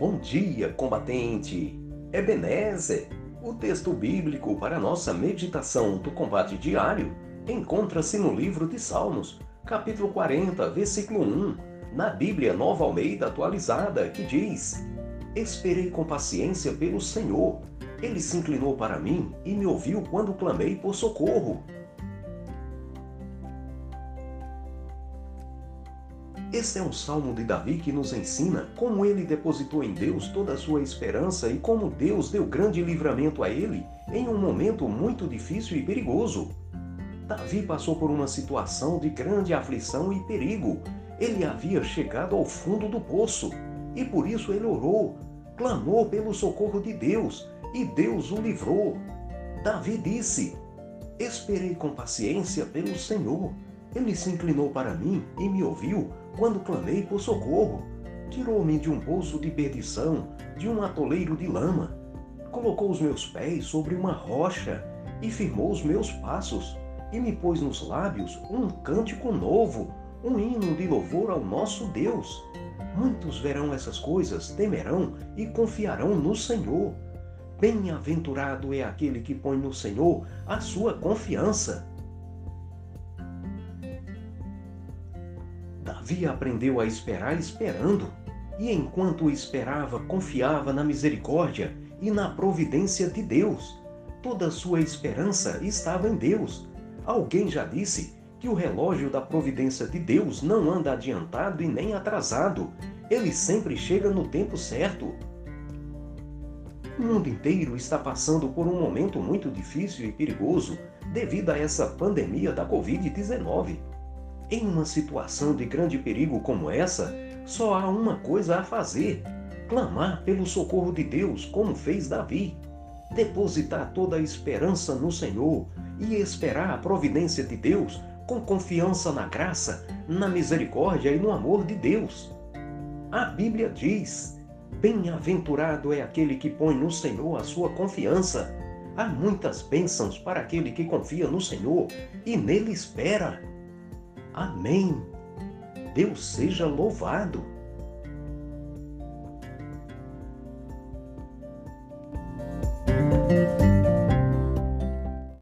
Bom dia, combatente! Ebenezer, o texto bíblico para nossa meditação do combate diário encontra-se no livro de Salmos, capítulo 40, versículo 1, na Bíblia Nova Almeida atualizada, que diz: Esperei com paciência pelo Senhor. Ele se inclinou para mim e me ouviu quando clamei por socorro. Esse é um salmo de Davi que nos ensina como ele depositou em Deus toda a sua esperança e como Deus deu grande livramento a ele em um momento muito difícil e perigoso. Davi passou por uma situação de grande aflição e perigo. Ele havia chegado ao fundo do poço e por isso ele orou, clamou pelo socorro de Deus e Deus o livrou. Davi disse: Esperei com paciência pelo Senhor. Ele se inclinou para mim e me ouviu quando clamei por socorro. Tirou-me de um poço de perdição, de um atoleiro de lama. Colocou os meus pés sobre uma rocha e firmou os meus passos, e me pôs nos lábios um cântico novo, um hino de louvor ao nosso Deus. Muitos verão essas coisas, temerão e confiarão no Senhor. Bem-aventurado é aquele que põe no Senhor a sua confiança. Davi aprendeu a esperar esperando, e enquanto esperava, confiava na misericórdia e na providência de Deus. Toda sua esperança estava em Deus. Alguém já disse que o relógio da providência de Deus não anda adiantado e nem atrasado. Ele sempre chega no tempo certo. O mundo inteiro está passando por um momento muito difícil e perigoso devido a essa pandemia da Covid-19. Em uma situação de grande perigo como essa, só há uma coisa a fazer: clamar pelo socorro de Deus, como fez Davi. Depositar toda a esperança no Senhor e esperar a providência de Deus com confiança na graça, na misericórdia e no amor de Deus. A Bíblia diz: Bem-aventurado é aquele que põe no Senhor a sua confiança. Há muitas bênçãos para aquele que confia no Senhor e nele espera. Amém. Deus seja louvado.